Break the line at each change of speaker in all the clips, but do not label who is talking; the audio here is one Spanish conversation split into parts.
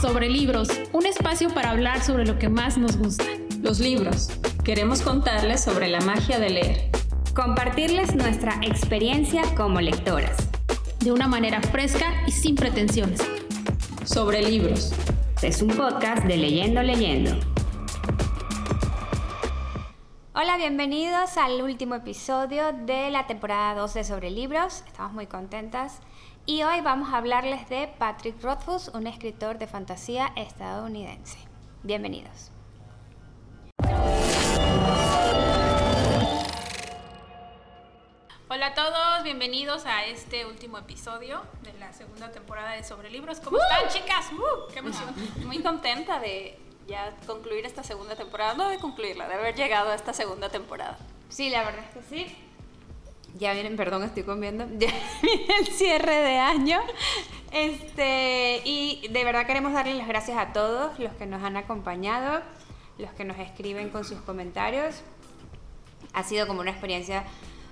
Sobre libros, un espacio para hablar sobre lo que más nos gusta.
Los libros. Queremos contarles sobre la magia de leer.
Compartirles nuestra experiencia como lectoras.
De una manera fresca y sin pretensiones.
Sobre libros.
Es un podcast de Leyendo Leyendo. Hola, bienvenidos al último episodio de la temporada 12 sobre libros. Estamos muy contentas. Y hoy vamos a hablarles de Patrick Rothfuss, un escritor de fantasía estadounidense. Bienvenidos.
Hola a todos, bienvenidos a este último episodio de la segunda temporada de Sobre Libros. ¿Cómo están, chicas? ¡Uh! ¡Qué emoción!
Muy contenta de ya concluir esta segunda temporada, no de concluirla, de haber llegado a esta segunda temporada.
Sí, la verdad es que sí. Ya vienen, perdón, estoy comiendo. Ya viene el cierre de año. Este, y de verdad queremos darles las gracias a todos los que nos han acompañado, los que nos escriben con sus comentarios. Ha sido como una experiencia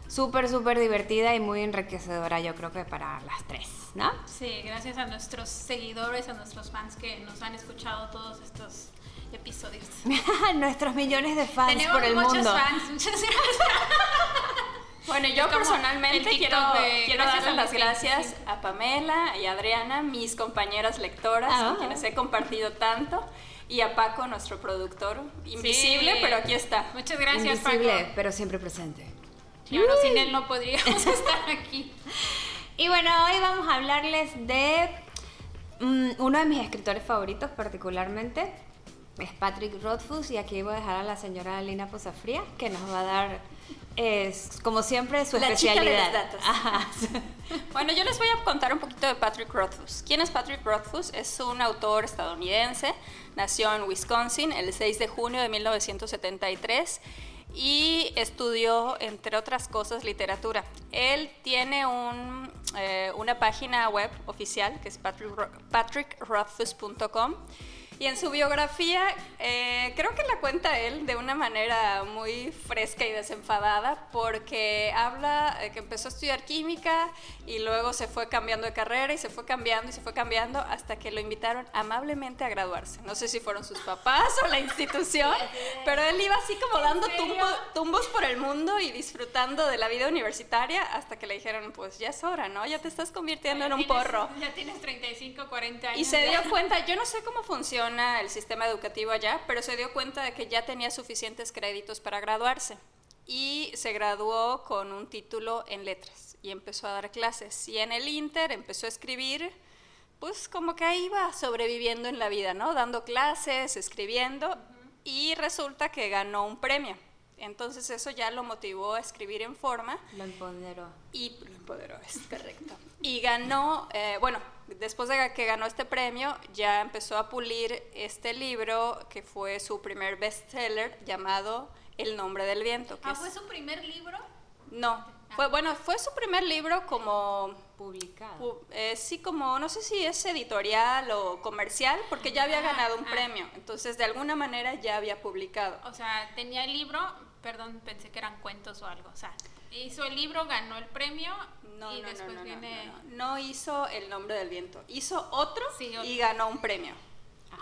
súper, súper divertida y muy enriquecedora, yo creo que para las tres, ¿no?
Sí, gracias a nuestros seguidores, a nuestros fans que nos han escuchado todos estos episodios.
Nuestros millones de fans
Tenemos
por el
muchos
mundo.
fans, muchas gracias.
Bueno, yo personalmente quiero,
de
quiero darles las gracias a Pamela y a Adriana, mis compañeras lectoras,
Ah.
con quienes he compartido tanto, y a Paco, nuestro productor, invisible,
Sí.
pero aquí está.
Muchas gracias,
Invisible,
Paco.
pero siempre presente.
Claro, sin él no podríamos estar aquí.
Y bueno, hoy vamos a hablarles de mm, uno de mis escritores favoritos particularmente. Es Patrick Rothfuss y aquí voy a dejar a la señora Lina Posafría que nos va a dar, es, como siempre, su
La chica de
especialidad. Ajá.
Bueno, yo les voy a contar un poquito de Patrick Rothfuss. ¿Quién es Patrick Rothfuss? Es un autor estadounidense, nació en Wisconsin el 6 de junio de 1973 y estudió, entre otras cosas, literatura. Él tiene un, eh, una página web oficial que es patrick- patrickrothfuss.com. Y en su biografía, eh, creo que la cuenta él de una manera muy fresca y desenfadada, porque habla que empezó a estudiar química y luego se fue cambiando de carrera y se fue cambiando y se fue cambiando hasta que lo invitaron amablemente a graduarse. No sé si fueron sus papás o la institución, pero él iba así como dando tumbo- tumbos por el mundo y disfrutando de la vida universitaria hasta que le dijeron, pues ya es hora, ¿no? Ya te estás convirtiendo en un
Tienes-
porro.
Ya tienes 35, 40 años.
Y se
ya.
dio cuenta, yo no sé cómo funciona el sistema educativo allá, pero se dio cuenta de que ya tenía suficientes créditos para graduarse. Y se graduó con un título en letras y empezó a dar clases. Y en el Inter empezó a escribir, pues como que ahí iba sobreviviendo en la vida, ¿no? Dando clases, escribiendo. Y resulta que ganó un premio. Entonces eso ya lo motivó a escribir en forma
Lo empoderó.
y lo empoderó, es correcto. Y ganó, eh, bueno, después de que ganó este premio, ya empezó a pulir este libro que fue su primer bestseller llamado El nombre del viento. que
Ah,
es-
¿fue su primer libro?
No, fue, bueno, fue su primer libro como,
Publicado.
pu- eh, sí, como, no sé si es editorial o comercial, porque ya había
Ah,
ganado un
ah.
premio. Entonces, de alguna manera ya había publicado.
O sea, tenía el libro, perdón, pensé que eran cuentos o algo. O sea, hizo el libro, ganó el premio
No,
y
no,
después
no,
viene...
no, hizo El nombre del viento. Hizo otro
Sí, otro.
y ganó un premio.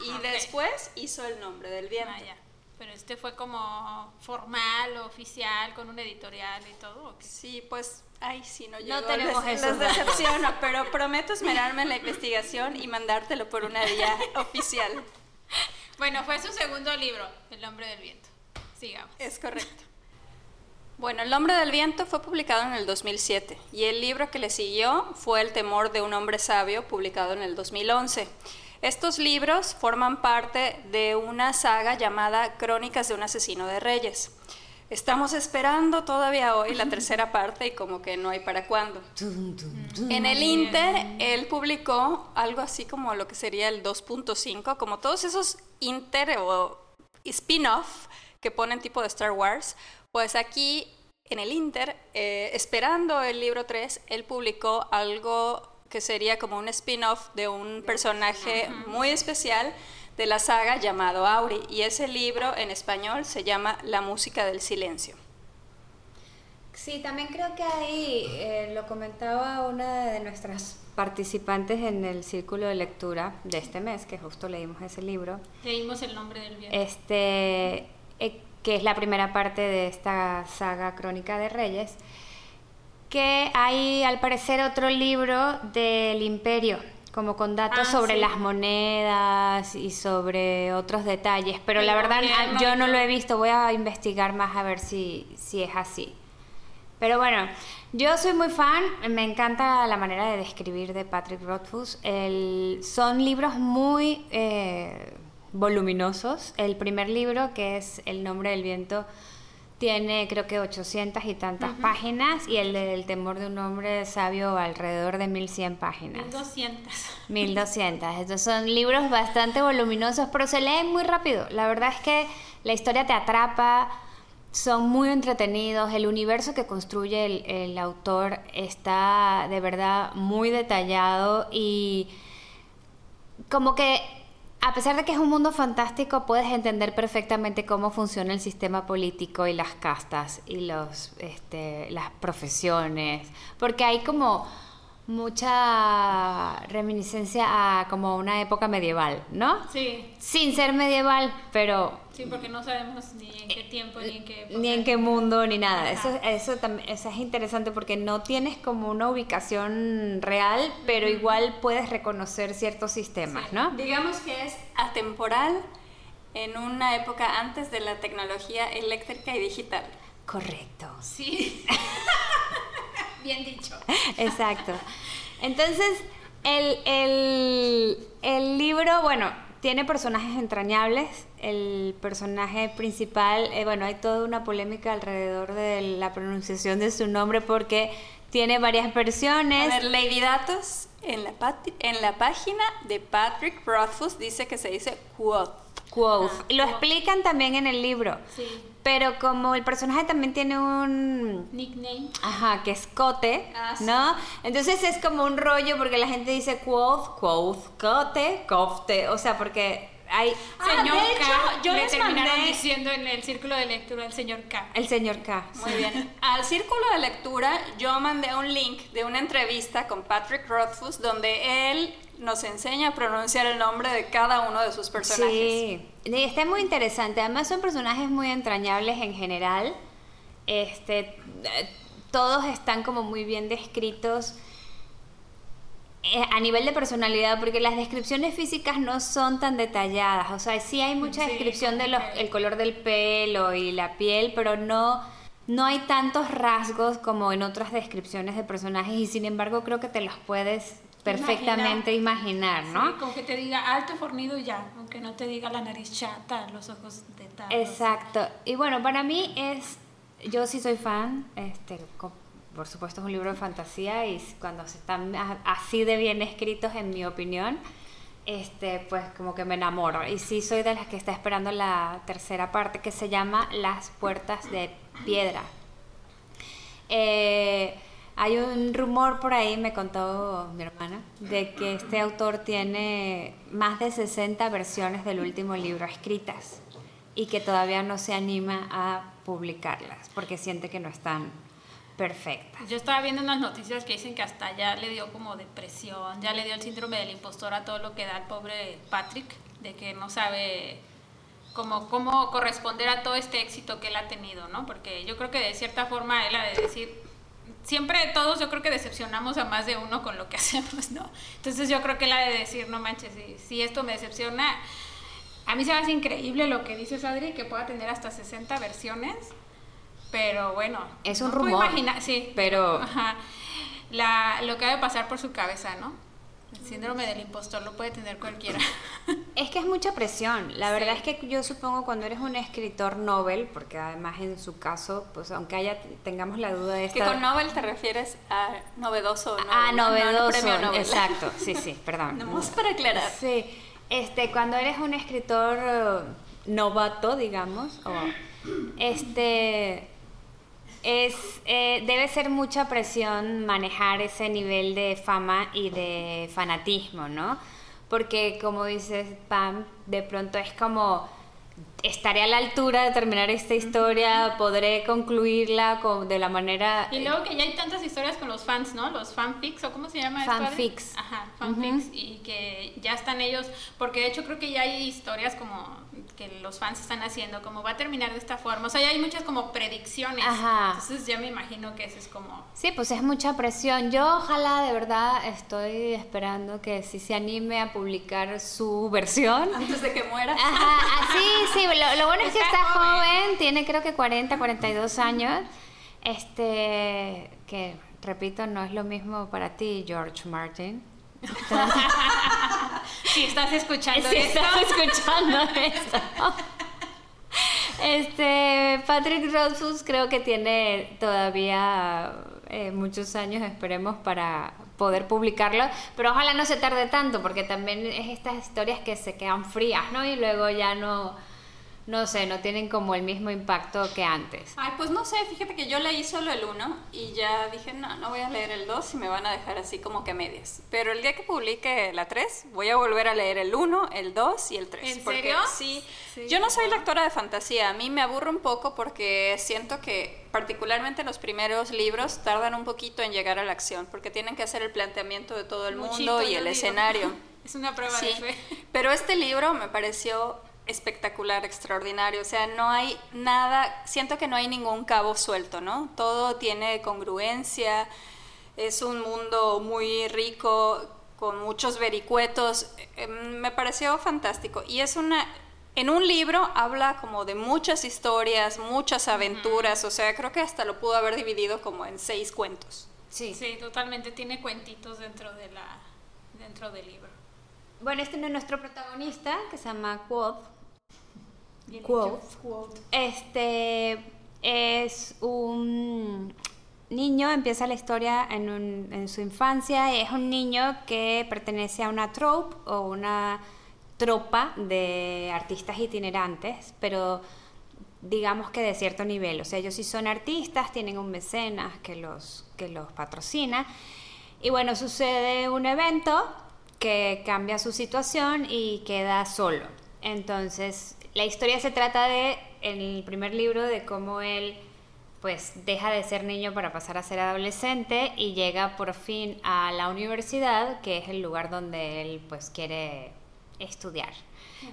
y después hizo El nombre del viento.
Ah, ya. Pero este fue como formal, oficial, con un editorial y todo.
Sí, pues, ay, sí, no
No tenemos
les, les
datos.
decepciono, pero prometo esmerarme en la investigación y mandártelo por una vía oficial.
Bueno, fue su segundo libro, El hombre del viento. Sigamos.
Es correcto. Bueno, El nombre del viento fue publicado en el 2007 y el libro que le siguió fue El temor de un hombre sabio, publicado en el 2011. Estos libros forman parte de una saga llamada Crónicas de un asesino de reyes. Estamos esperando todavía hoy la tercera parte y como que no hay para cuándo. En el Inter, él publicó algo así como lo que sería el 2.5, como todos esos Inter o spin-off que ponen tipo de Star Wars. Pues aquí en el Inter, eh, esperando el libro 3, él publicó algo que sería como un spin-off de un personaje muy especial de la saga llamado Auri. Y ese libro en español se llama La música del silencio.
Sí, también creo que ahí, eh, lo comentaba una de nuestras participantes en el círculo de lectura de este mes, que justo leímos ese libro.
Leímos el nombre del viento.
Este, eh, que es la primera parte de esta saga Crónica de Reyes, que hay al parecer otro libro del imperio, como con datos
Ah,
sobre
sí.
las monedas y sobre otros detalles, pero la verdad
gobierno
yo no lo he visto, voy a investigar más a ver si, si es así. Pero bueno, yo soy muy fan, me encanta la manera de describir de Patrick Rothfuss. El, son libros muy eh, voluminosos. El primer libro, que es El nombre del viento, tiene creo que 800 y tantas páginas y el del temor de un hombre sabio alrededor de 1100 páginas.
1200.
1200. Estos son libros bastante voluminosos, pero se leen muy rápido. La verdad es que la historia te atrapa, son muy entretenidos. El universo que construye el, el autor está de verdad muy detallado y como que a pesar de que es un mundo fantástico, puedes entender perfectamente cómo funciona el sistema político y las castas y los, este, las profesiones, porque hay como mucha reminiscencia a como una época medieval, ¿no?
Sí,
Sin ser medieval, pero
sí, porque no sabemos ni en qué tiempo ni en qué época.
ni en qué mundo ni nada.
Ajá.
Eso, eso también eso es interesante porque no tienes como una ubicación real, pero igual puedes reconocer ciertos sistemas, ¿no?
Digamos que es atemporal en una época antes de la tecnología eléctrica y digital.
Correcto.
Sí. Bien dicho.
Exacto. Entonces, el, el, el libro, bueno, tiene personajes entrañables. El personaje principal, eh, bueno, hay toda una polémica alrededor de la pronunciación de su nombre porque tiene varias
A
versiones.
ver, Lady Datos, en la, en la página de Patrick Rothfuss dice que se dice quote.
Quoth.
Ah,
Lo
quoth.
explican también en el libro.
Sí.
Pero como el personaje también tiene un
Nickname.
Ajá, que es cote,
Ah, sí.
¿no? Entonces es como un rollo porque la gente dice quoth, quoth, cote, cofte, o sea, porque hay
Ah,
señor
de hecho,
K.
yo
le
les
terminaron
mandé-
diciendo en el círculo de lectura el señor K.
el señor K.
Muy bien. Al círculo de lectura yo mandé un link de una entrevista con Patrick Rothfuss donde él nos enseña a pronunciar el nombre de cada uno de sus personajes.
Sí, está muy interesante. Además son personajes muy entrañables en general. Este, eh, todos están como muy bien descritos a nivel de personalidad, porque las descripciones físicas no son tan detalladas. O sea, sí hay mucha
Sí,
descripción de
como
los,
que-
el color del pelo y la piel, pero no, no hay tantos rasgos como en otras descripciones de personajes y sin embargo creo que te los puedes perfectamente imaginar, ¿no?
Sí, como que te diga alto, fornido y ya, aunque no te diga la nariz chata, los ojos de tal.
Exacto. Y bueno, para mí es, yo sí soy fan, este, por supuesto es un libro de fantasía y cuando se están así de bien escritos, en mi opinión, este, pues como que me enamoro. Y sí soy de las que está esperando la tercera parte que se llama Las puertas de piedra. Eh, hay un rumor por ahí, me contó mi hermana, de que este autor tiene más de 60 versiones del último libro escritas y que todavía no se anima a publicarlas porque siente que no están perfectas.
Yo estaba viendo unas noticias que dicen que hasta ya le dio como depresión, ya le dio el síndrome del impostor a todo lo que da el pobre Patrick, de que no sabe cómo, corresponder a todo este éxito que él ha tenido, ¿no? Porque yo creo que de cierta forma él ha de decir, siempre todos yo creo que decepcionamos a más de uno con lo que hacemos, ¿no? Entonces yo creo que él ha de decir, no manches, si, si esto me decepciona, a mí se me hace increíble lo que dices, Adri, que pueda tener hasta 60 versiones. Pero bueno,
Es un
no
rumor,
imaginar- sí,
pero-
ajá, la, lo que ha de pasar por su cabeza, ¿no? El síndrome del impostor lo puede tener cualquiera.
Es que es mucha presión. La verdad es que yo supongo cuando eres un escritor Nobel, porque además en su caso, pues aunque haya tengamos la duda de
Que
esta
con Nobel te refieres a novedoso.
Ah,
¿no? No, no
novedoso.
Nobel.
Exacto, sí, sí, perdón.
Nomás para aclarar.
Sí, este, cuando eres un escritor eh, novato, digamos, o este es eh, debe ser mucha presión manejar ese nivel de fama y de fanatismo, ¿no? Porque como dices Pam, de pronto es como estaré a la altura de terminar esta historia, podré concluirla con, de la manera...
Y luego que ya hay tantas historias con los fans, ¿no? Los fanfics, ¿o cómo se llama? esto?
Fanfics.
Ajá, fanfics, y que ya están ellos, porque de hecho creo que ya hay historias como que los fans están haciendo, como va a terminar de esta forma, o sea, ya hay muchas como predicciones,
Ajá.
entonces ya me imagino que eso es como...
Sí, pues es mucha presión. Yo ojalá de verdad estoy esperando que si se anime a publicar su versión.
Antes de que muera.
Ajá, ah, sí, sí, lo, lo bueno es que
Está
está
joven.
joven, tiene creo que 40, 42 años. Este, que repito, no es lo mismo para ti, George Martin.
Si estás escuchando
Si
esto,
estás escuchando esto. Este, Patrick Rothfuss creo que tiene todavía eh, muchos años, esperemos, para poder publicarlo, pero ojalá no se tarde tanto, porque también es estas historias que se quedan frías, ¿no? Y luego ya no, no sé, no tienen como el mismo impacto que antes.
Ay, pues no sé, fíjate que yo leí solo el 1 y ya dije, no, no voy a leer el 2 y me van a dejar así como que a medias. Pero el día que publique la 3, voy a volver a leer el 1, el 2 y el 3.
¿En
porque
serio?
Sí,
Sí.
yo no soy lectora de fantasía, a mí me aburre un poco porque siento que particularmente los primeros libros tardan un poquito en llegar a la acción, porque tienen que hacer el planteamiento de todo el
Muchito,
mundo y el
digo.
escenario.
Es una prueba
Sí,
de fe.
pero este libro me pareció espectacular, extraordinario. O sea, no hay nada, siento que no hay ningún cabo suelto, ¿no? Todo tiene congruencia, es un mundo muy rico, con muchos vericuetos. Eh, Me pareció fantástico. Y es una. En un libro habla como de muchas historias, muchas aventuras, o sea, creo que hasta lo pudo haber dividido como en seis cuentos.
Sí.
Sí, totalmente, tiene cuentitos dentro, de la, dentro del libro.
Bueno, este no es nuestro protagonista, que se llama Quoth. Quote. Este es un niño, empieza la historia en, un- en su infancia, es un niño que pertenece a una troupe o una tropa de artistas itinerantes, pero digamos que de cierto nivel, o sea, ellos sí son artistas, tienen un mecenas que los, que los patrocina, y bueno, sucede un evento que cambia su situación y queda solo. Entonces, la historia se trata de, en el primer libro, de cómo él pues deja de ser niño para pasar a ser adolescente y llega por fin a la universidad, que es el lugar donde él pues quiere estudiar.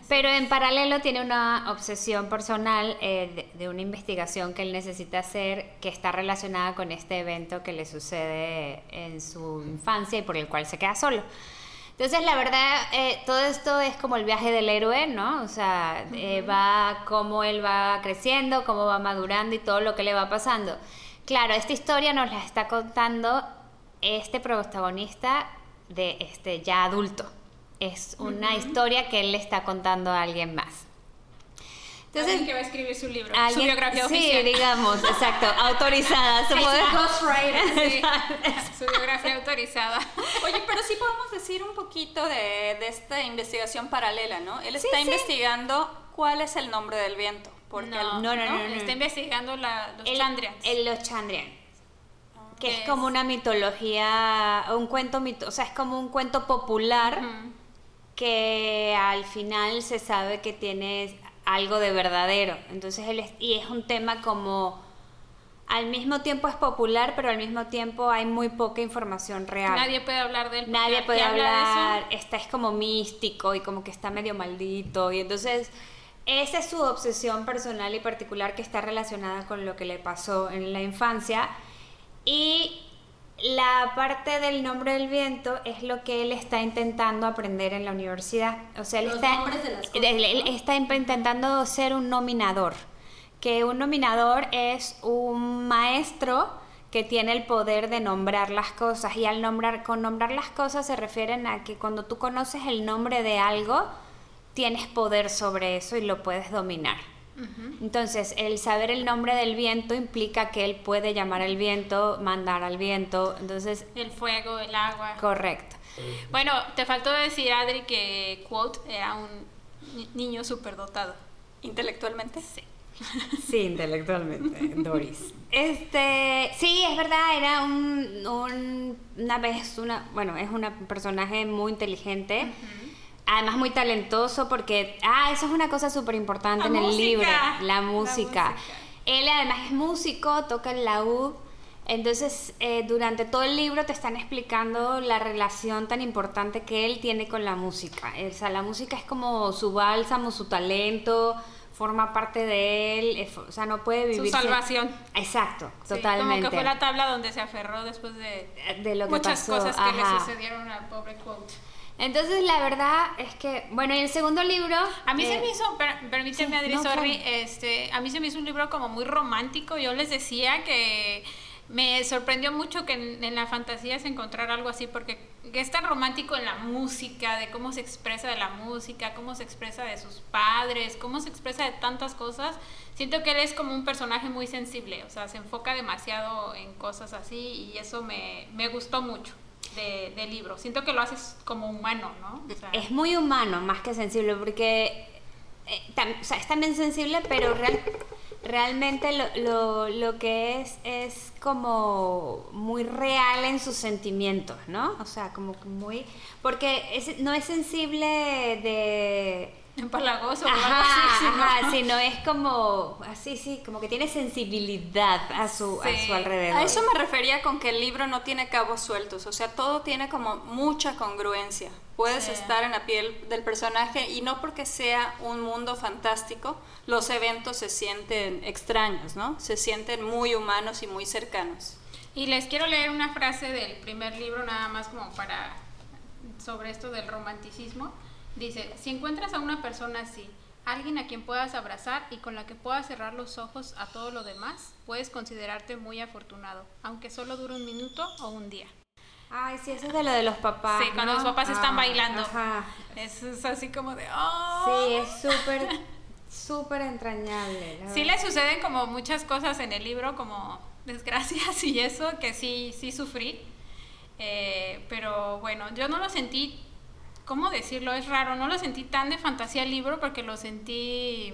Pero en paralelo tiene una obsesión personal eh, de, de una investigación que él necesita hacer que está relacionada con este evento que le sucede en su infancia y por el cual se queda solo. Entonces, la verdad, eh, todo esto es como el viaje del héroe, ¿no? O sea, eh, va cómo él va creciendo, cómo va madurando y todo lo que le va pasando. Claro, esta historia nos la está contando este protagonista de este ya adulto. Es una historia que él le está contando a alguien más.
Alguien que va a escribir su libro, su biografía
sí,
oficial.
digamos, exacto, autorizada. se puede-
Sí, su biografía autorizada.
Oye, pero sí podemos decir un poquito de, de esta investigación paralela, ¿no? Él está
sí.
investigando cuál es el nombre del viento. Porque
no,
el-
no, no, no, no.
Está investigando la, los
El-
Chandrians.
el- los Chandrian. Que es como una mitología, un cuento, mito, o sea, es como un cuento popular que al final se sabe que tiene algo de verdadero. Entonces, él es- y es un tema como al mismo tiempo es popular, pero al mismo tiempo hay muy poca información real.
Nadie puede hablar de él. porque
Nadie puede
habla
hablar, está es como místico y como que está medio maldito y entonces esa es su obsesión personal y particular que está relacionada con lo que le pasó en la infancia y la parte del nombre del viento es lo que él está intentando aprender en la universidad. O sea, él
Los
está,
de las cosas,
él- él
¿no?
está intentando ser un nominador. Que un nominador es un maestro que tiene el poder de nombrar las cosas. Y al nombrar, con nombrar las cosas se refieren a que cuando tú conoces el nombre de algo, tienes poder sobre eso y lo puedes dominar. Entonces, el saber el nombre del viento implica que él puede llamar al viento, mandar al viento. Entonces,
El fuego, el agua.
correcto.
Bueno, te faltó decir, Adri, que Quote era un ni- niño superdotado.
intelectualmente.
Sí.
Sí, intelectualmente, Doris. Este, sí, es verdad, era un, un- una vez, una, bueno, es un personaje muy inteligente, Además muy talentoso porque, ah, eso es una cosa súper importante en el libro, la música. Él además es músico, toca el laúd. Entonces, eh, durante todo el libro te están explicando la relación tan importante que él tiene con la música. O sea, la música es como su bálsamo, su talento, forma parte de él, o sea, no puede vivir.
Su salvación.
Exacto, totalmente.
Como que fue la tabla donde se aferró después de, de lo que muchas cosas que le sucedieron al pobre Quote.
Entonces, la verdad es que, bueno, y el segundo libro...
A mí se eh, me hizo, permíteme, Adri, sorry, este, a mí se me hizo un libro como muy romántico. Yo les decía que me sorprendió mucho que en, la fantasía se encontrara algo así, porque es tan romántico en la música, de cómo se expresa de la música, cómo se expresa de sus padres, cómo se expresa de tantas cosas. Siento que él es como un personaje muy sensible, o sea, se enfoca demasiado en cosas así y eso me, me gustó mucho. De, libro. Siento que lo haces como humano, ¿no?
es muy humano, más que sensible, porque eh, o sea, es también sensible, pero real, realmente lo, lo, que es es como muy real en sus sentimientos, ¿no? O sea, como muy... Porque es, no es sensible de
empalagoso
ajá, sino es como así sí como que tiene sensibilidad a su a su alrededor
a eso me refería con que el libro no tiene cabos sueltos o sea todo tiene como mucha congruencia. Puedes estar en la piel del personaje y no porque sea un mundo fantástico los eventos se sienten extraños no se sienten muy humanos y muy cercanos.
Y les quiero leer una frase del primer libro nada más como para sobre esto del romanticismo. Dice, si encuentras a una persona así, alguien a quien puedas abrazar y con la que puedas cerrar los ojos a todo lo demás, puedes considerarte muy afortunado, aunque solo dure un minuto o un día.
Ay, sí, eso es de lo de los papás.
Sí, cuando los papás están ah, bailando. Ajá. Eso es así como de... Oh".
Sí, es súper, súper entrañable.
Sí le suceden como muchas cosas en el libro, como desgracias y eso, que sí, sí sufrí. Eh, pero bueno, yo no lo sentí ¿cómo decirlo? Es raro, no lo sentí tan de fantasía el libro porque lo sentí,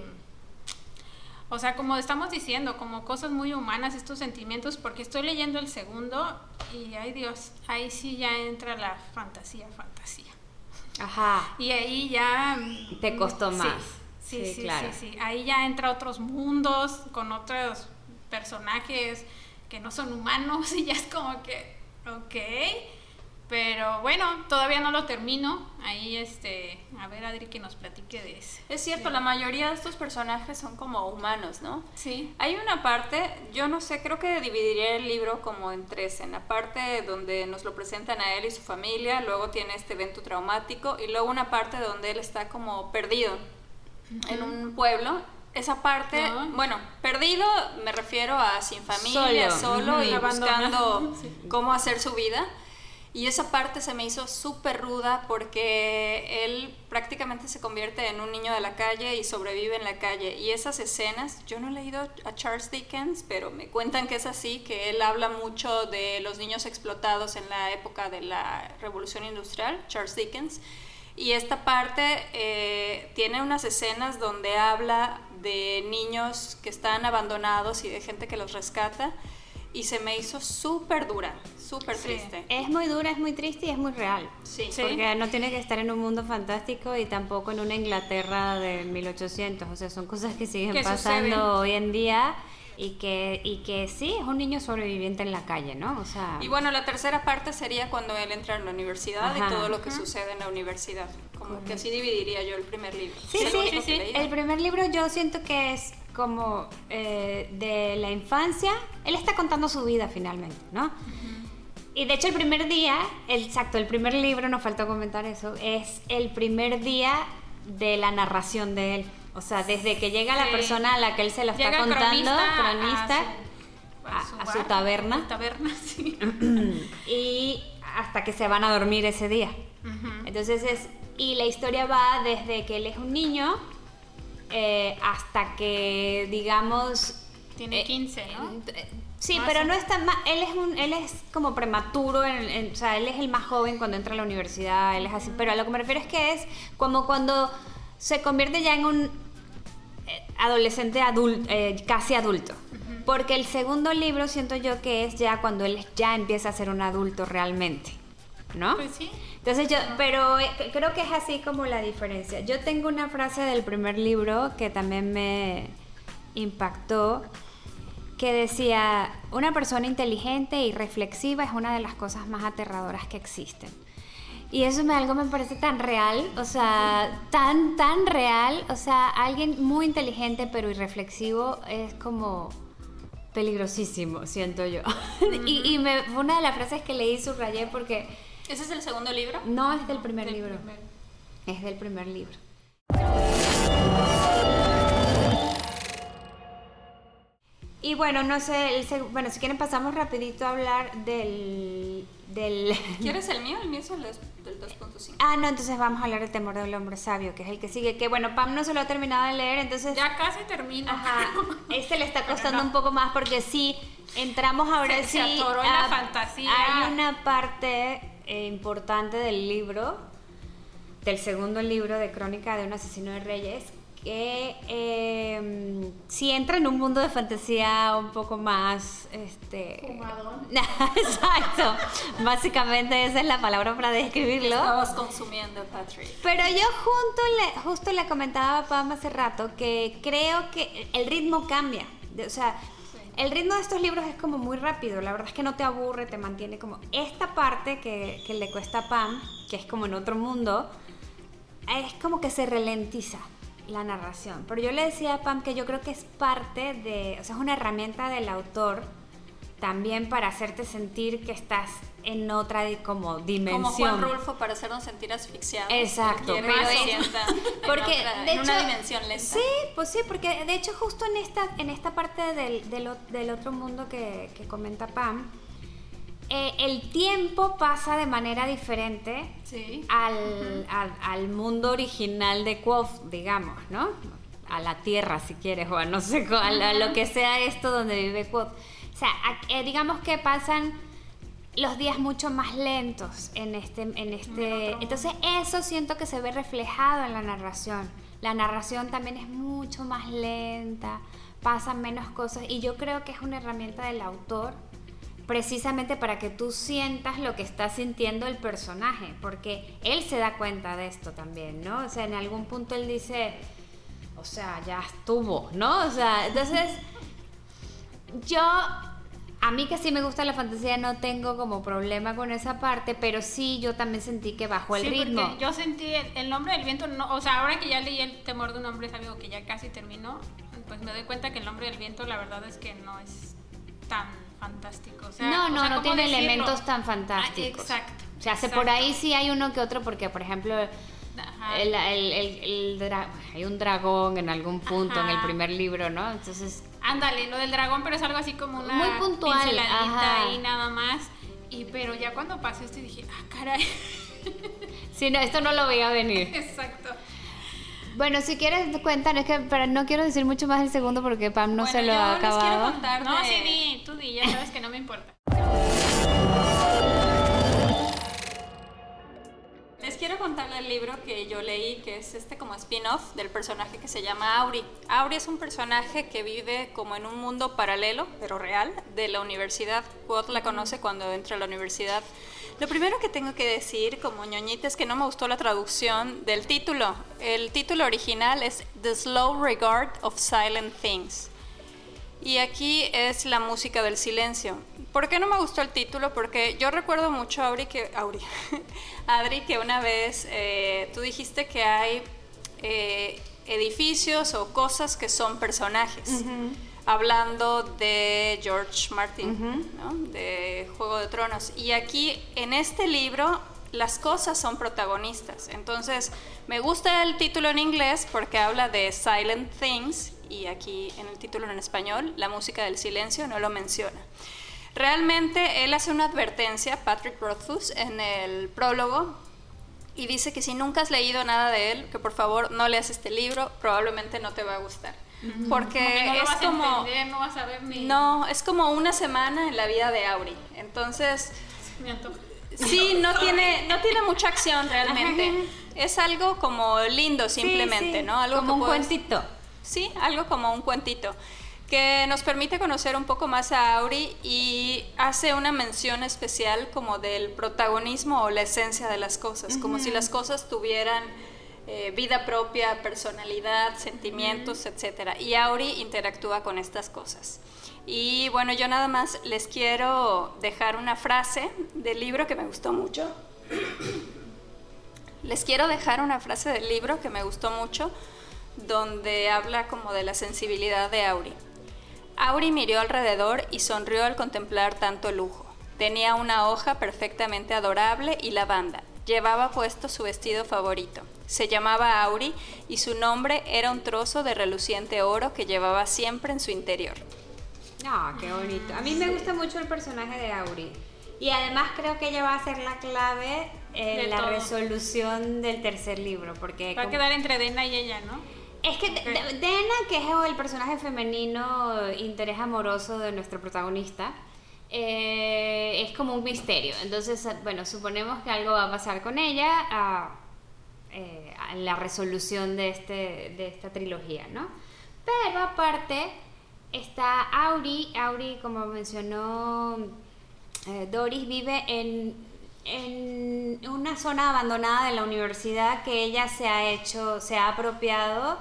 o sea, como estamos diciendo, como cosas muy humanas, estos sentimientos, porque estoy leyendo el segundo y, ay Dios, ahí sí ya entra la fantasía, fantasía.
Ajá.
Y ahí ya...
Te costó más.
Sí, sí, sí, claro. sí, sí. Ahí ya entra otros mundos con otros personajes que no son humanos y ya es como que, ok pero bueno, todavía no lo termino. Ahí, este, a ver, Adri, que nos platique de eso.
Es cierto, la mayoría de estos personajes son como humanos, ¿no?
Sí.
Hay una parte, yo no sé, creo que dividiría el libro como en tres. En la parte donde nos lo presentan a él y su familia, luego tiene este evento traumático y luego una parte donde él está como perdido en un pueblo esa parte, bueno, perdido me refiero a sin familia, solo, y buscando cómo hacer su vida. Y esa parte se me hizo súper ruda porque él prácticamente se convierte en un niño de la calle y sobrevive en la calle. Y esas escenas, yo no he leído a Charles Dickens, pero me cuentan que es así, que él habla mucho de los niños explotados en la época de la Revolución Industrial, Charles Dickens. Y esta parte eh, tiene unas escenas donde habla de niños que están abandonados y de gente que los rescata y se me hizo súper dura, súper triste.
Es muy dura, es muy triste y es muy real.
Sí.
Porque no tiene que estar en un mundo fantástico y tampoco en una Inglaterra de 1800. O sea, son cosas que siguen pasando hoy en día y que, y que sí, es un niño sobreviviente en la calle, ¿no? O sea...
Y bueno, la tercera parte sería cuando él entra en la universidad y todo lo que sucede en la universidad. Como que así dividiría yo el primer libro.
Sí, sí, sí. El primer libro yo siento que es como eh, de la infancia, él está contando su vida finalmente, ¿no? Y de hecho el primer día, el, exacto, el primer libro, nos faltó comentar eso, es el primer día de la narración de él. O sea, desde que llega la persona a la que él se lo está contando, cronista, a, su, taberna.
taberna sí.
y hasta que se van a dormir ese día. Entonces es, y la historia va desde que él es un niño eh, hasta que, digamos...
Tiene 15, eh, ¿no?
Eh, sí, pero no está más, él es un, él es como prematuro, o sea, él es el más joven cuando entra a la universidad, él es así, pero a lo que me refiero es que es como cuando se convierte ya en un adolescente adulto, casi adulto. Porque el segundo libro siento yo que es ya cuando él ya empieza a ser un adulto realmente. ¿no?
Pues sí.
Entonces yo, pero eh, creo que es así como la diferencia. Yo tengo una frase del primer libro que también me impactó, que decía, una persona inteligente y reflexiva es una de las cosas más aterradoras que existen. Y eso me algo me parece tan real, o sea, tan, tan real, o sea, alguien muy inteligente pero irreflexivo es como peligrosísimo, siento yo. y y me, fue una de las frases que leí subrayé porque
¿Ese es el segundo libro?
no es del primer
Del
libro,
primero.
es del primer libro. Y bueno, no sé, el bueno, si quieren pasamos rapidito a hablar del... del
¿Quieres el mío? El mío es el del 2.5.
ah, no, entonces vamos a hablar del temor del hombre sabio, que es el que sigue, que bueno, Pam no se lo ha terminado de leer, entonces...
Ya casi termino.
Ajá, este le está costando
no.
un poco más porque sí, entramos ahora
Se-
sí...
se atoró en la fantasía.
Hay una parte eh, importante del libro, del segundo libro de Crónica de un asesino de reyes, que eh, sí entra en un mundo de fantasía un poco más... Este,
Fumadón.
Exacto, básicamente esa es la palabra para describirlo.
Estabas consumiendo, Patrick.
Pero yo junto le, justo le comentaba a Pam hace rato que creo que el ritmo cambia. O sea, el ritmo de estos libros es como muy rápido. La verdad es que no te aburre, te mantiene como... Esta parte que, que le cuesta a Pam, que es como en otro mundo, es como que se ralentiza la narración. Pero yo le decía a Pam que yo creo que es parte de... O sea, es una herramienta del autor también para hacerte sentir que estás en otra como dimensión.
Como Juan Rulfo para hacernos sentir asfixiados.
Exacto, pero
que se
es-
sienta en
porque
otra-
de
en una
hecho-
dimensión lenta.
Sí, pues sí, porque de hecho justo en esta, en esta parte del, del otro mundo que, que comenta Pam, eh, el tiempo pasa de manera diferente
Sí.
al, al- al mundo original de Quoth, digamos, ¿no? A la tierra, si quieres, o a no sé, a, la- lo que sea esto donde vive Quoth. O sea, a- eh, digamos que pasan los días mucho más lentos en este, en este. Entonces eso siento que se ve reflejado en la narración. La narración también es mucho más lenta, pasan menos cosas y yo creo que es una herramienta del autor precisamente para que tú sientas lo que está sintiendo el personaje, porque él se da cuenta de esto también, ¿no? O sea, en algún punto él dice, o sea, ya estuvo, ¿no? O sea, entonces yo, a mí que sí me gusta la fantasía, no tengo como problema con esa parte, pero sí yo también sentí que bajó el
Sí, porque
ritmo.
Yo sentí el, el nombre del viento, no, o sea, ahora que ya leí el temor de un hombre sabio que ya casi terminó, pues me doy cuenta que el nombre del viento la verdad es que no es tan fantástico. O sea,
no,
o
no,
sea,
no
¿cómo
tiene
decirlo?
elementos tan
Ah,
fantásticos.
exacto.
O sea, se por ahí sí hay uno que otro, porque por ejemplo, el, el- el- hay un dragón en algún punto en el primer libro, ¿no? Entonces,
Ándale, lo del dragón, pero es algo así como una
Muy puntual,
pinceladita ahí nada más. Y pero ya cuando pasó esto dije, ah, caray.
sí, no, esto no lo veía venir.
Exacto.
Bueno, si quieres cuentan, es que pero no quiero decir mucho más del segundo porque Pam no
Bueno,
se lo
yo
ha
les quiero
acabado.
contar
No,
de-
sí, di, tú di, ya sabes que no me importa.
Les quiero contar del libro que yo leí, que es este como spin-off del personaje que se llama Auri. Auri es un personaje que vive como en un mundo paralelo, pero real, de la universidad. Quoth la conoce cuando entra a la universidad. Lo primero que tengo que decir como ñoñita es que no me gustó la traducción del título. El título original es The Slow Regard of Silent Things. Y aquí es la música del silencio. ¿Por qué no me gustó el título? Porque yo recuerdo mucho, Auri, que, Auri, Adri, que una vez eh, tú dijiste que hay eh, edificios o cosas que son personajes. Hablando de George Martin, ¿no? de Juego de Tronos. Y aquí, en este libro, las cosas son protagonistas. Entonces, me gusta el título en inglés porque habla de Silent Things y aquí en el título en español, la música del silencio no lo menciona. Realmente él hace una advertencia, Patrick Rothfuss, en el prólogo y dice que si nunca has leído nada de él, que por favor no leas este libro, probablemente no te va a gustar. Porque
no lo
es
vas
como...
a entender, no vas a ver ni...
No, es como una semana en la vida de Auri. Entonces,
Me antoja.
sí, no tiene, no tiene mucha acción realmente. Es algo como lindo simplemente,
Sí, sí,
¿no? Algo
como un
puedes-
cuentito.
Sí, algo como un cuentito. que nos permite conocer un poco más a Auri y hace una mención especial como del protagonismo o la esencia de las cosas, como si las cosas tuvieran eh, vida propia, personalidad, sentimientos, etc. Y Auri interactúa con estas cosas. Y bueno, yo nada más les quiero dejar una frase del libro que me gustó mucho. les quiero dejar una frase del libro que me gustó mucho, donde habla como de la sensibilidad de Auri. Auri miró alrededor y sonrió al contemplar tanto lujo. Tenía una hoja perfectamente adorable y lavanda. Llevaba puesto su vestido favorito. Se llamaba Auri y su nombre era un trozo de reluciente oro que llevaba siempre en su interior.
Ah, qué bonito. A mí me gusta mucho el personaje de Auri. Y además creo que ella va a ser la clave en la resolución del tercer libro. Porque
va a quedar entre Dena y ella, ¿no?
Es que Dena, que es el personaje femenino, interés amoroso de nuestro protagonista, eh, es como un misterio. Entonces, bueno, suponemos que algo va a pasar con ella a, eh, la resolución de, este, de esta trilogía, ¿no? Pero aparte está Auri. Auri, como mencionó eh, Doris, vive en, en una zona abandonada de la universidad que ella se ha hecho, se ha apropiado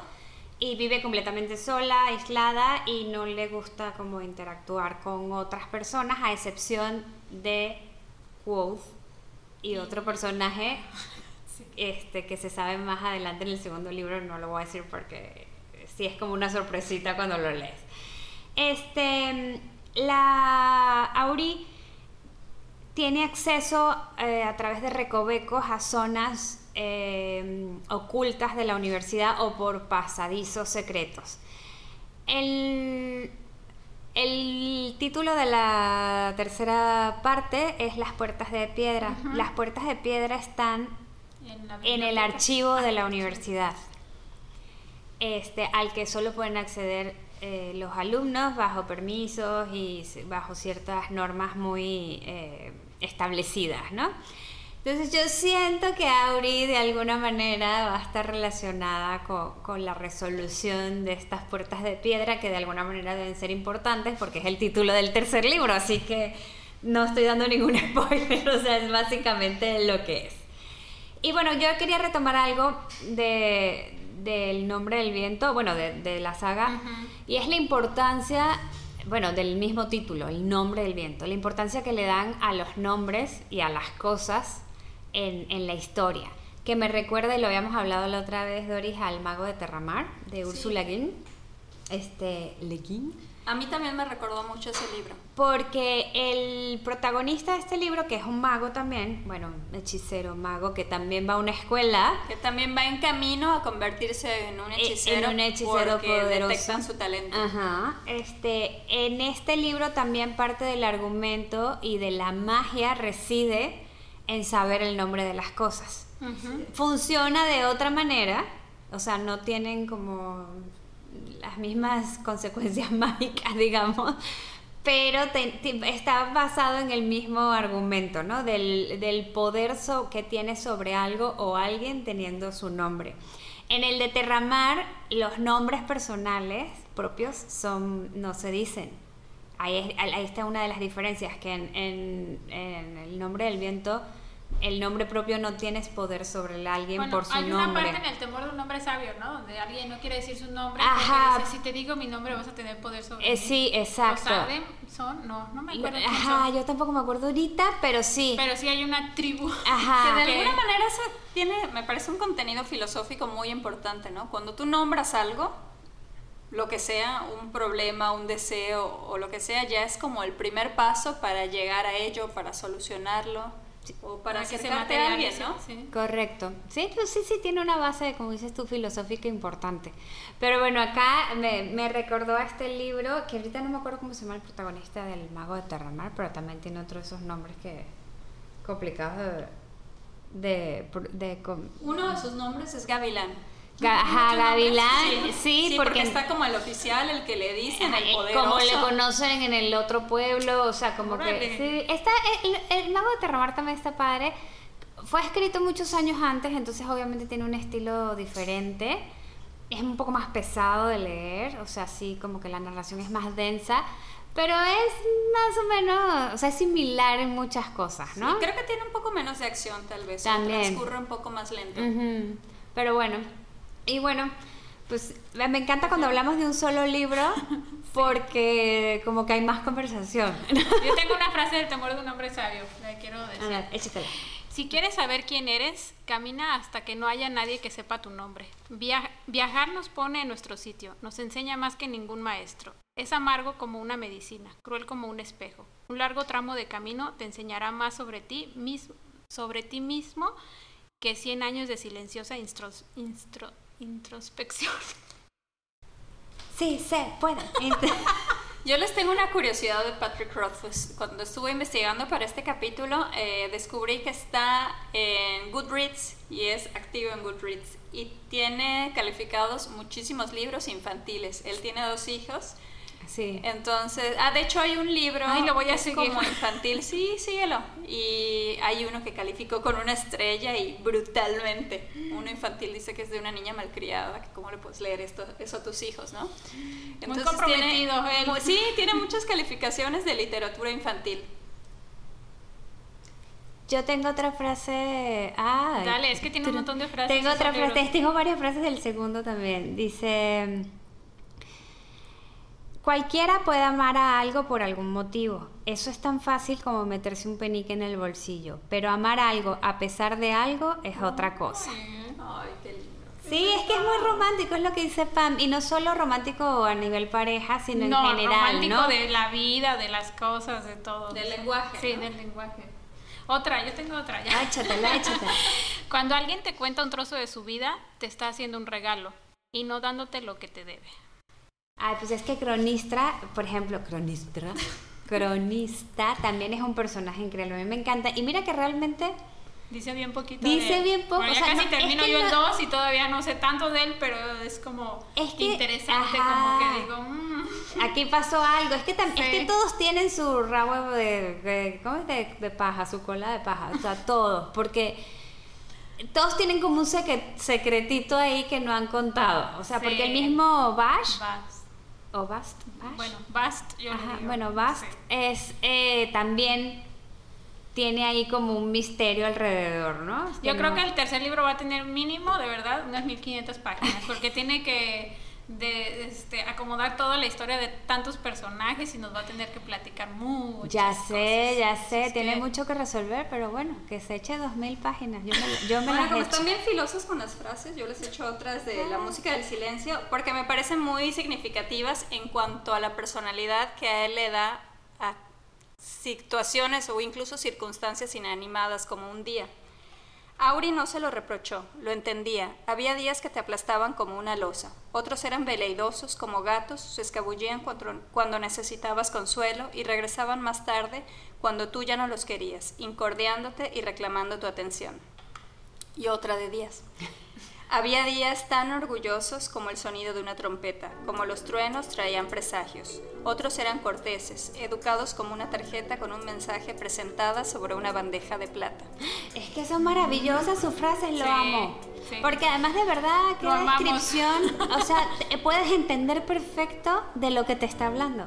y vive completamente sola, aislada y no le gusta como interactuar con otras personas a excepción de Wolf y otro personaje este que se sabe más adelante en el segundo libro, no lo voy a decir porque sí es como una sorpresita cuando lo lees. Este la Auri tiene acceso eh, a través de recovecos a zonas eh, ocultas de la universidad o por pasadizos secretos. El, título de la tercera parte es Las puertas de piedra. Las puertas de piedra están en, el archivo de la universidad, este, al que solo pueden acceder eh, los alumnos bajo permisos y bajo ciertas normas muy eh, establecidas, ¿no? Entonces yo siento que Auri de alguna manera va a estar relacionada con, la resolución de estas puertas de piedra que de alguna manera deben ser importantes porque es el título del tercer libro, así que no estoy dando ningún spoiler, o sea, es básicamente lo que es. Y bueno, yo quería retomar algo de, del nombre del viento, bueno, de, la saga, y es la importancia bueno, del mismo título, el nombre del viento, la importancia que le dan a los nombres y a las cosas en, la historia. Que me recuerda, y lo habíamos hablado la otra vez, Doris, al Mago de Terramar, de Ursula Guin. Este, Le Guin.
A mí también me recordó mucho ese libro.
Porque el protagonista de este libro, que es un mago también, bueno, hechicero, mago, que también va a una escuela.
Que también va en camino a convertirse en un
e, hechicero. En un hechicero
porque detectan su talento.
Ajá. Este, en este libro también parte del argumento y de la magia reside en saber el nombre de las cosas. Funciona de otra manera, o sea, no tienen como las mismas consecuencias mágicas, digamos, pero está basado en el mismo argumento, ¿no? Del, poder que tiene sobre algo o alguien teniendo su nombre. En el de Terramar, los nombres personales propios son, no se dicen. Ahí, está una de las diferencias, que en el nombre del viento el nombre propio no tienes poder sobre el alguien por su nombre. Hay una
parte en el temor de un nombre sabio, ¿no? Donde alguien no quiere decir su nombre. Ajá. si te digo mi nombre vas a tener poder sobre
eh, mí. Sí, exacto.
son, no, no me acuerdo.
Ajá, yo tampoco me acuerdo ahorita, pero sí.
Pero sí hay una tribu.
Ajá. Que de alguna manera eso tiene, me parece un contenido filosófico muy importante, ¿no? Cuando tú nombras algo, lo que sea, un problema, un deseo o lo que sea, ya es como el primer paso para llegar a ello, para solucionarlo o para, que se mate a alguien, ¿no?
Correcto. Sí, pues sí, sí, tiene una base, como dices tú, filosófica importante. Pero bueno, acá me, me, recordó a este libro, que ahorita no me acuerdo cómo se llama el protagonista del Mago de Terramar, pero también tiene otro de esos nombres que complicados de... de,
Uno de sus nombres es Gavilán.
Ajá, Gavilán, sí,
porque, está como el oficial, el que le dicen, el poderoso.
Como le conocen en el otro pueblo, o sea, como que... Sí, está, el, Mago de Terramar también está padre. Fue escrito muchos años antes, entonces obviamente tiene un estilo diferente, es un poco más pesado de leer, o sea, sí, como que la narración es más densa, pero es más o menos, o sea, es similar en muchas cosas, ¿no?
Sí, creo que tiene un poco menos de acción, tal vez.
También.
Transcurre un poco más lento.
Ujú. Pero bueno, y bueno, pues me encanta cuando hablamos de un solo libro porque como que hay más conversación.
Yo tengo una frase del temor de un hombre sabio, la quiero decir.
A ver, échatela.
Si quieres saber quién eres, camina hasta que no haya nadie que sepa tu nombre. Via- viajar nos pone en nuestro sitio, nos enseña más que ningún maestro. Es amargo como una medicina, cruel como un espejo. Un largo tramo de camino te enseñará más sobre ti, mis- sobre ti mismo que 100 años de silenciosa instros- instro- introspección.
Sí, se puede.
Yo les tengo una curiosidad de Patrick Rothfuss. Cuando estuve investigando para este capítulo, eh, descubrí que está en Goodreads y es activo en Goodreads. Y tiene calificados muchísimos libros infantiles. Él tiene dos hijos.
Sí.
Entonces, ah, de hecho hay un libro
Ay, lo voy a seguir.
como infantil, sí, síguelo. Y hay uno que calificó con una estrella y brutalmente. Uno infantil dice que es de una niña malcriada, que cómo le puedes leer esto, eso a tus hijos, ¿no?
comprometido él.
mu- sí, tiene muchas calificaciones de literatura infantil.
Yo tengo otra frase. Ah,
Dale, es que tiene un montón de frases
Tengo otra frase, tengo varias frases del segundo también. Dice, cualquiera puede amar a algo por algún motivo. Eso es tan fácil como meterse un penique en el bolsillo. Pero amar algo a pesar de algo es otra cosa.
Ay, qué lindo.
Sí, es que es muy romántico, es lo que dice Pam. Y no solo romántico a nivel pareja, sino
no,
en general,
romántico
¿no?
de la vida, de las cosas, de todo.
Del lenguaje,
Sí,
¿no?
del lenguaje. Otra, yo tengo otra ya.
Ah, Échatela, échatela.
Cuando alguien te cuenta un trozo de su vida, te está haciendo un regalo y no dándote lo que te debe.
Ay, pues es que Cronistra, por ejemplo, Cronistra, Cronista también es un personaje increíble. A mí me encanta. Y mira que realmente
Dice bien poquito.
Dice
de él.
bien poco,
Bueno, ya
o sea,
casi
no, es
termino
que
yo el
no-
2 y todavía no sé tanto de él, pero es como
Es que-
interesante,
ajá.
como que digo, mm.
aquí pasó algo. Es que, tam- es que todos tienen su rabo de, de- ¿cómo es? De, de paja, su cola de paja. O sea, todos. Porque todos tienen como un secre- secretito ahí que no han contado. O sea,
Sí.
porque el mismo Bash,
Bast.
O Bast, Bash.
Bueno, Bast, yo
Ajá,
digo.
bueno, Bast
Sí.
es eh, también tiene ahí como un misterio alrededor, ¿no? Es
Yo creo que el tercer libro va a tener mínimo, de verdad, unas 1500 páginas, porque tiene que de, este, acomodar toda la historia de tantos personajes y nos va a tener que platicar mucho.
Ya sé, ya sé,
Es
tiene
que-
mucho que resolver, pero bueno, que se eche dos mil páginas. Yo me, yo me
Bueno,
las
como
echo.
están bien filosos con las frases, yo les he hecho otras de la música del silencio, porque me parecen muy significativas en cuanto a la personalidad que a él le da a situaciones o incluso circunstancias inanimadas como un día. Auri no se lo reprochó, lo entendía. Había días que te aplastaban como una losa. Otros eran veleidosos como gatos, se escabullían cuando, necesitabas consuelo y regresaban más tarde cuando tú ya no los querías, incordiándote y reclamando tu atención y otra de días. Había días tan orgullosos como el sonido de una trompeta, como los truenos traían presagios. Otros eran corteses, educados como una tarjeta con un mensaje presentada sobre una bandeja de plata.
Es que son maravillosas sus frases, lo
Sí,
amo.
sí.
Porque además de verdad, cada
amamos.
descripción, o sea, puedes entender perfecto de lo que te está hablando.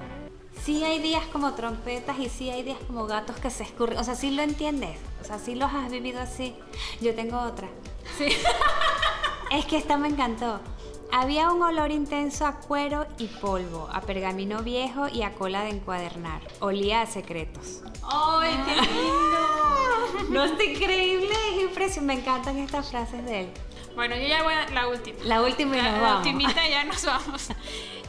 Sí hay días como trompetas y sí hay días como gatos que se escurren. O sea, sí lo entiendes. O sea, sí los has vivido así. Yo tengo otra.
Sí.
Es que esta me encantó. Había un olor intenso a cuero y polvo, a pergamino viejo y a cola de encuadernar. Olía a secretos.
¡Ay, qué lindo!
No está increíble, es impresionante. Me encantan estas frases de él.
Bueno, yo ya voy a la última.
La última y
La,
nos
la
vamos.
ultimita ya nos vamos.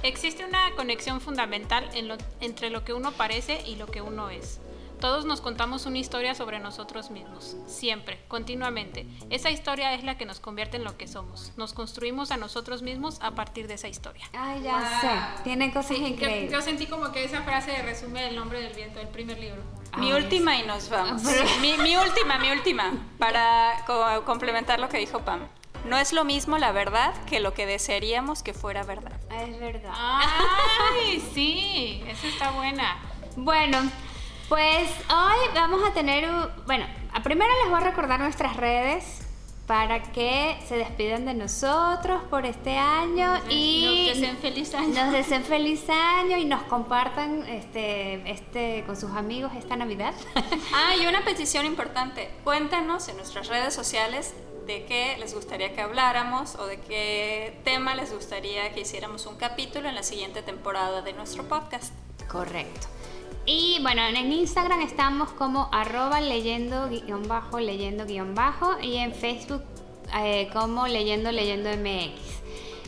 Existe una conexión fundamental en lo- entre lo que uno parece y lo que uno es. Todos nos contamos una historia sobre nosotros mismos, siempre, continuamente. Esa historia es la que nos convierte en lo que somos. Nos construimos a nosotros mismos a partir de esa historia.
Ay, ya sé. Tiene cosas
Yo,
increíbles.
yo sentí como que esa frase resume el nombre del viento del primer libro.
Mi
Ay,
última y nos vamos.
Pero-
Mi, mi última, mi última, para co- complementar lo que dijo Pam. No es lo mismo la verdad que lo que desearíamos que fuera verdad.
Ah, Es verdad.
¡Ay, sí! Esa está buena.
Bueno, pues hoy vamos a tener, un- bueno, a primero les voy a recordar nuestras redes para que se despidan de nosotros por este año y
nos deseen feliz año.
Nos deseen feliz año y nos compartan este, este con sus amigos esta Navidad.
ah, y una petición importante. Cuéntanos en nuestras redes sociales de qué les gustaría que habláramos o de qué tema les gustaría que hiciéramos un capítulo en la siguiente temporada de nuestro podcast.
Correcto. Y bueno, en Instagram estamos como arroba leyendo guion bajo, leyendo guion bajo y en Facebook eh, como leyendo leyendo MX.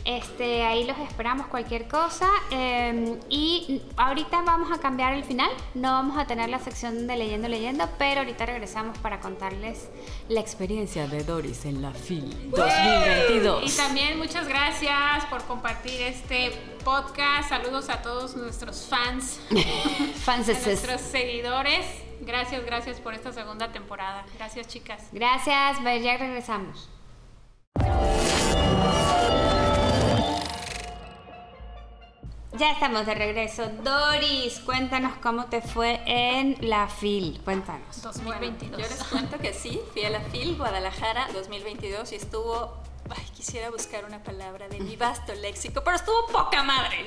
Este, ahí los esperamos cualquier cosa. Em, y ahorita vamos a cambiar el final. No vamos a tener la sección de leyendo, leyendo, pero ahorita regresamos para contarles la experiencia de Doris en la FIL 2022.
Y también muchas gracias por compartir este podcast. Saludos a todos nuestros fans,
fans
a nuestros seguidores. Gracias, gracias por esta segunda temporada. Gracias, chicas.
Gracias, ya regresamos. Ya estamos de regreso. Doris, cuéntanos cómo te fue en la FIL. Cuéntanos.
2022. yo les cuento que sí, fui a la FIL Guadalajara 2022 y estuvo. Ay, quisiera buscar una palabra de mi vasto léxico, pero estuvo poca madre.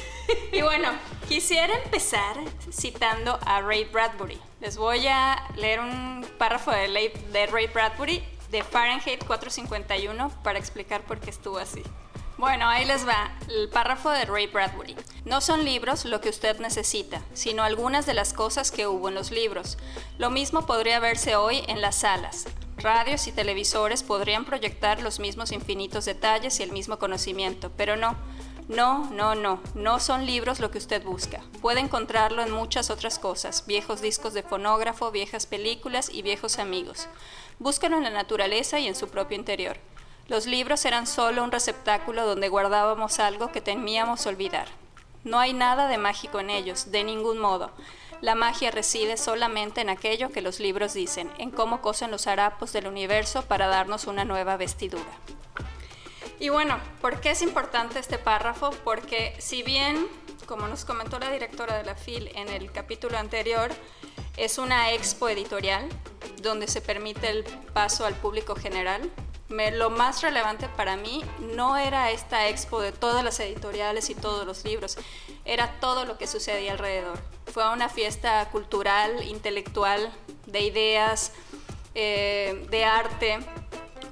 y bueno, quisiera empezar citando a Ray Bradbury. Les voy a leer un párrafo de, de Ray Bradbury de Fahrenheit 451 para explicar por qué estuvo así. Bueno, ahí les va el párrafo de Ray Bradbury. No son libros lo que usted necesita, sino algunas de las cosas que hubo en los libros. Lo mismo podría verse hoy en las salas. Radios y televisores podrían proyectar los mismos infinitos detalles y el mismo conocimiento, pero no. No, no, no, no son libros lo que usted busca. Puede encontrarlo en muchas otras cosas, viejos discos de fonógrafo, viejas películas y viejos amigos. Búscalo en la naturaleza y en su propio interior. Los libros eran solo un receptáculo donde guardábamos algo que temíamos olvidar. No hay nada de mágico en ellos, de ningún modo. La magia reside solamente en aquello que los libros dicen, en cómo cosen los harapos del universo para darnos una nueva vestidura. Y bueno, ¿por qué es importante este párrafo? Porque si bien, como nos comentó la directora de la FIL en el capítulo anterior, es una expo editorial donde se permite el paso al público general, lo más relevante para mí no era esta expo de todas las editoriales y todos los libros, era todo lo que sucedía alrededor. Fue una fiesta cultural, intelectual, de ideas, eh, de arte,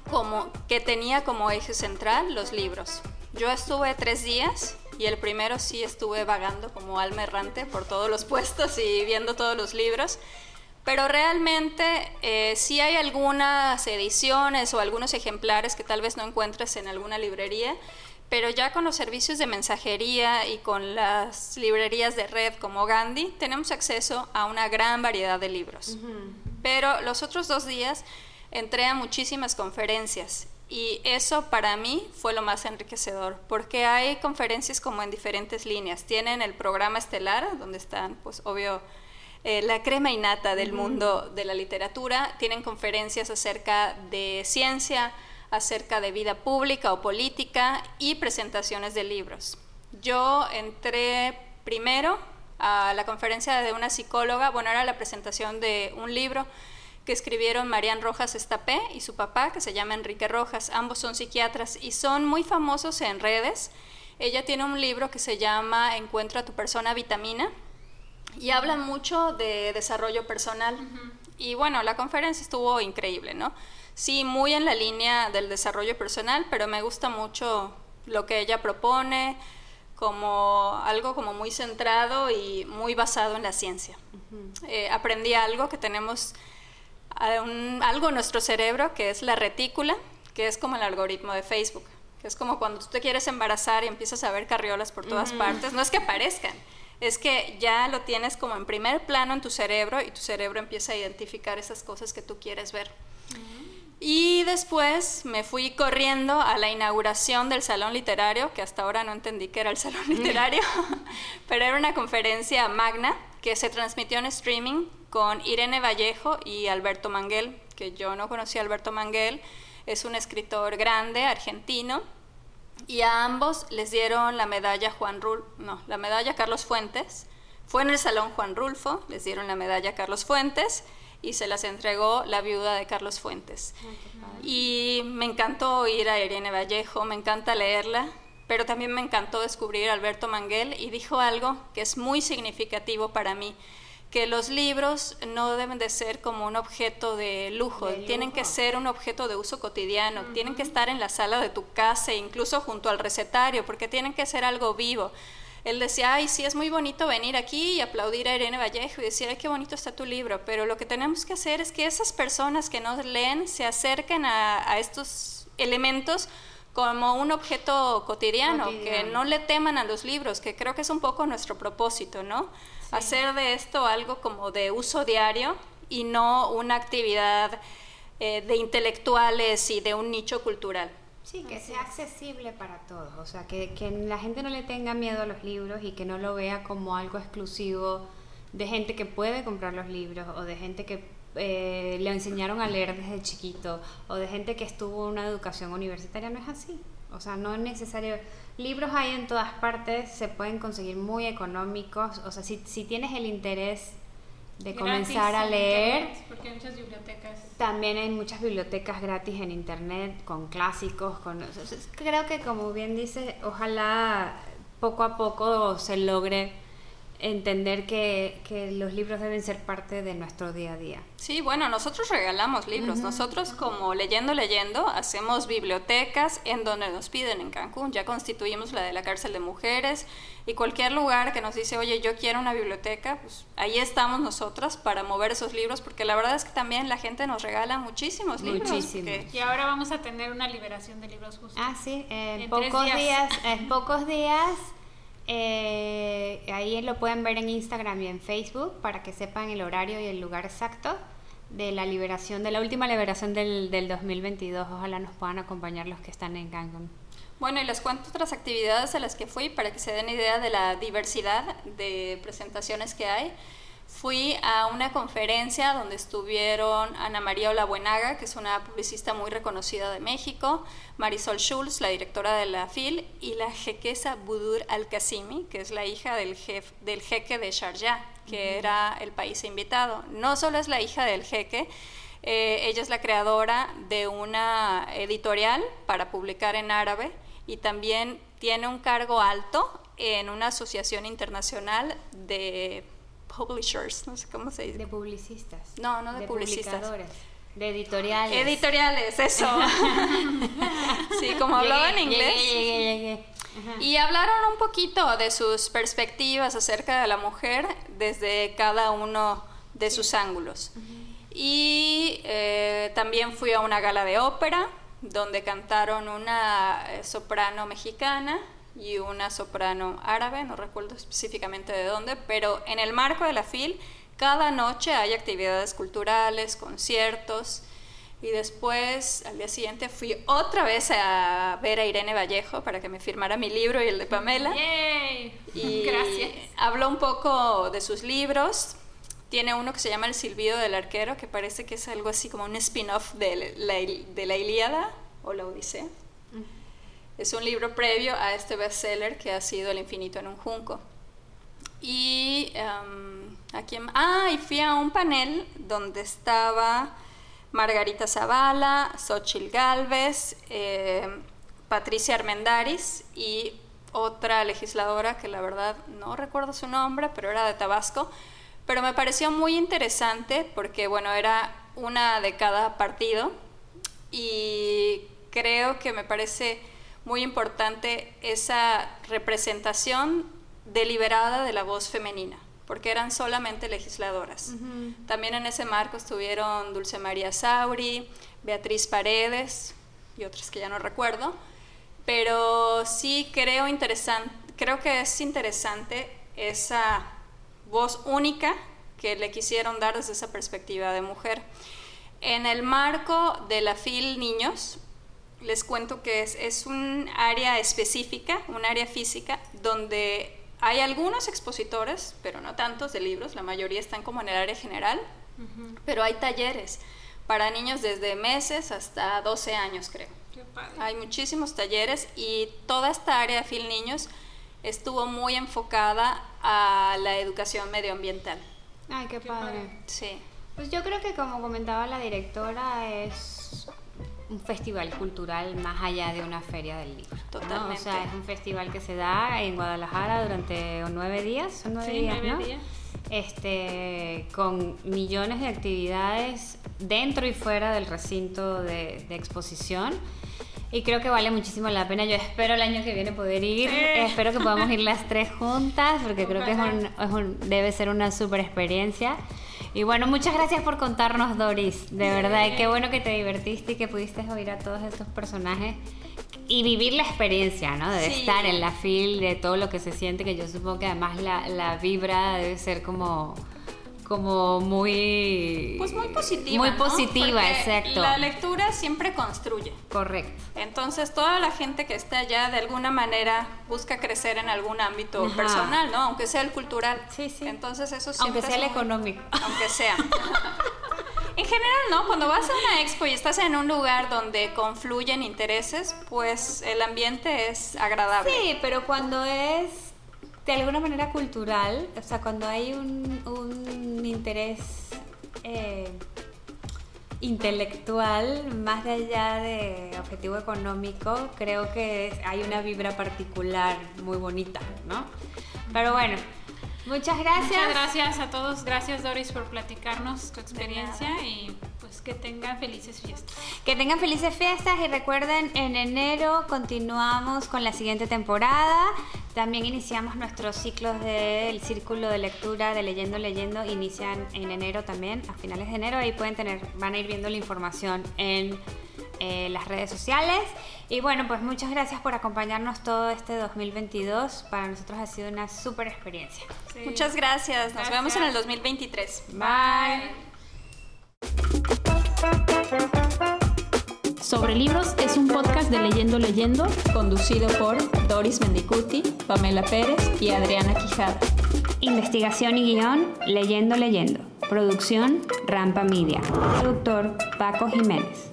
como, que tenía como eje central los libros. Yo estuve tres días y el primero sí estuve vagando como alma errante por todos los puestos y viendo todos los libros pero realmente eh, sí hay algunas ediciones o algunos ejemplares que tal vez no encuentres en alguna librería, pero ya con los servicios de mensajería y con las librerías de red como Gandhi tenemos acceso a una gran variedad de libros. Pero los otros dos días entré a muchísimas conferencias y eso para mí fue lo más enriquecedor, porque hay conferencias como en diferentes líneas. Tienen el programa estelar, donde están, pues obvio, eh, la crema innata del mundo de la literatura. Tienen conferencias acerca de ciencia, acerca de vida pública o política y presentaciones de libros. Yo entré primero a la conferencia de una psicóloga, bueno, era la presentación de un libro que escribieron Marian Rojas Estapé y su papá, que se llama Enrique Rojas. Ambos son psiquiatras y son muy famosos en redes. Ella tiene un libro que se llama Encuentra a tu persona vitamina, y hablan mucho de desarrollo personal. Y bueno, la conferencia estuvo increíble, ¿no? Sí, muy en la línea del desarrollo personal, pero me gusta mucho lo que ella propone, como algo como muy centrado y muy basado en la ciencia. Eh, aprendí algo que tenemos algo en nuestro cerebro que es la retícula, que es como el algoritmo de Facebook, que es como cuando tú te quieres embarazar y empiezas a ver carriolas por todas partes, no es que aparezcan, es que ya lo tienes como en primer plano en tu cerebro y tu cerebro empieza a identificar esas cosas que tú quieres ver. Y después me fui corriendo a la inauguración del Salón Literario, que hasta ahora no entendí que era el Salón Literario, pero era una conferencia magna que se transmitió en streaming con Irene Vallejo y Alberto Manguel, que yo no conocía a Alberto Manguel, es un escritor grande, argentino, y a ambos les dieron la medalla Juan Rul no, la medalla Carlos Fuentes. Fue en el Salón Juan Rulfo, les dieron la medalla Carlos Fuentes y se las entregó la viuda de Carlos Fuentes. y me encantó ir a Irene Vallejo, me encanta leerla, pero también me encantó descubrir a Alberto Manguel y dijo algo que es muy significativo para mí que los libros no deben de ser como un objeto de lujo, tienen que ser un objeto de uso cotidiano, tienen que estar en la sala de tu casa, incluso junto al recetario, porque tienen que ser algo vivo. Él decía, ay, sí, es muy bonito venir aquí y aplaudir a Irene Vallejo y decir, ay, qué bonito está tu libro, pero lo que tenemos que hacer es que esas personas que nos leen se acerquen a, a estos elementos como un objeto cotidiano, cotidiano, que no le teman a los libros, que creo que es un poco nuestro propósito, ¿no? Hacer de esto algo como de uso diario y no una actividad eh, de intelectuales y de un nicho cultural.
Sí, que sea accesible para todos, o sea, que, que, la gente no le tenga miedo a los libros y que no lo vea como algo exclusivo de gente que puede comprar los libros o de gente que eh, le enseñaron a leer desde chiquito o de gente que estuvo en una educación universitaria, no es así. O sea, no es necesario. Libros hay en todas partes, se pueden conseguir muy económicos. O sea, si, si tienes el interés de comenzar a leer.
porque hay muchas bibliotecas.
También hay muchas bibliotecas gratis en internet con clásicos. Con, creo que, como bien dice, ojalá poco a poco se logre entender que, que, los libros deben ser parte de nuestro día a día.
Sí, bueno, nosotros regalamos libros. Nosotros como Leyendo Leyendo hacemos bibliotecas en donde nos piden en Cancún. Ya constituimos la de la cárcel de mujeres y cualquier lugar que nos dice, oye, yo quiero una biblioteca, pues ahí estamos nosotras para mover esos libros, porque la verdad es que también la gente nos regala muchísimos libros.
Muchísimos. Y ahora vamos a tener una liberación de libros justo.
Ah, sí, en, pocos días en pocos días eh, ahí lo pueden ver en Instagram y en Facebook para que sepan el horario y el lugar exacto de la liberación, de la última liberación del, del 2022. Ojalá nos puedan acompañar los que están en Cancún.
Bueno, y les cuento otras actividades a las que fui para que se den idea de la diversidad de presentaciones que hay. Fui a una conferencia donde estuvieron Ana María Olabuenaga, que es una publicista muy reconocida de México, Marisol Schulz, la directora de la FIL, y la jequesa Budur Al-Qasimi, que es la hija del, del jeque de Sharjah, que era el país invitado. No solo es la hija del jeque, eh, ella es la creadora de una editorial para publicar en árabe y también tiene un cargo alto en una asociación internacional de publishers, no sé cómo se dice.
De publicistas.
No, no de, publicistas.
De editoriales.
Editoriales, eso. sí, como hablaba en inglés. y hablaron un poquito de sus perspectivas acerca de la mujer desde cada uno de sus ángulos. Y eh, también fui a una gala de ópera donde cantaron una eh, soprano mexicana y una soprano árabe, no recuerdo específicamente de dónde, pero en el marco de la FIL cada noche hay actividades culturales, conciertos. Y después, al día siguiente, fui otra vez a ver a Irene Vallejo para que me firmara mi libro y el de Pamela.
Y Gracias.
Habló un poco de sus libros. Tiene uno que se llama El silbido del arquero, que parece que es algo así como un spin-off de la, de la Ilíada o la Odisea. Es un libro previo a este bestseller que ha sido El infinito en un junco. Y um, aquí, ah, y fui a un panel donde estaba Margarita Zavala, Xochil Galvez, eh, Patricia Armendaris y otra legisladora que la verdad no recuerdo su nombre, pero era de Tabasco. Pero me pareció muy interesante porque, bueno, era una de cada partido y creo que me parece muy importante esa representación deliberada de la voz femenina, porque eran solamente legisladoras. También en ese marco estuvieron Dulce María Sauri, Beatriz Paredes y otras que ya no recuerdo, pero sí creo, interesante, creo que es interesante esa voz única que le quisieron dar desde esa perspectiva de mujer. En el marco de la FIL Niños, les cuento que es, es un área específica, un área física, donde hay algunos expositores, pero no tantos de libros, la mayoría están como en el área general, pero hay talleres para niños desde meses hasta 12 años, creo. Hay muchísimos talleres y toda esta área de FIL Niños estuvo muy enfocada a la educación medioambiental.
Ay, qué, padre.
Sí.
Pues yo creo que como comentaba la directora es un festival cultural más allá de una feria del libro. ¿no?
Totalmente.
O sea, es un festival que se da en Guadalajara durante nueve días, son nueve
Sí,
días,
nueve
¿no?
días.
Este, con millones de actividades dentro y fuera del recinto de, de exposición. Y creo que vale muchísimo la pena. Yo espero el año que viene poder ir.
Sí.
Espero que podamos ir las tres juntas, porque creo que es un, es un- debe ser una super experiencia. Y bueno, muchas gracias por contarnos, Doris. De verdad, y qué bueno que te divertiste y que pudiste oír a todos estos personajes y vivir la experiencia, ¿no? De
Sí.
estar en la fil, de todo lo que se siente, que yo supongo que además la, la vibra debe ser como, como muy...
Pues muy positiva.
Muy positiva, exacto.
La lectura siempre construye.
Correcto.
Entonces, toda la gente que está allá de alguna manera busca crecer en algún ámbito
Ajá.
personal, ¿no? Aunque sea el cultural.
Sí, sí.
Entonces, eso
Aunque
siempre
sea
es
el
muy-
económico.
Aunque sea. En general, ¿no? Cuando vas a una expo y estás en un lugar donde confluyen intereses, pues el ambiente es agradable.
Sí, pero cuando es de alguna manera cultural, o sea, cuando hay un, un interés eh, intelectual más allá de objetivo económico, creo que hay una vibra particular muy bonita, ¿no? Pero bueno, muchas gracias.
Muchas gracias a todos. Gracias, Doris, por platicarnos tu experiencia y pues que tengan felices fiestas.
Que tengan felices fiestas y recuerden, en enero continuamos con la siguiente temporada. También iniciamos nuestros ciclos del círculo de lectura de Leyendo Leyendo. Inician en enero también, a finales de enero. Ahí pueden tener, van a ir viendo la información en eh, las redes sociales. Y bueno, pues muchas gracias por acompañarnos todo este 2022. Para nosotros ha sido una súper experiencia.
Sí.
Muchas gracias. Nos
Gracias.
vemos en el 2023.
Bye.
Sobre libros es un podcast de Leyendo Leyendo
Conducido por Doris Mendicuti, Pamela Pérez y Adriana Quijada.
Investigación y guion, Leyendo Leyendo. Producción, Rampa Media. Productor, Paco Jiménez.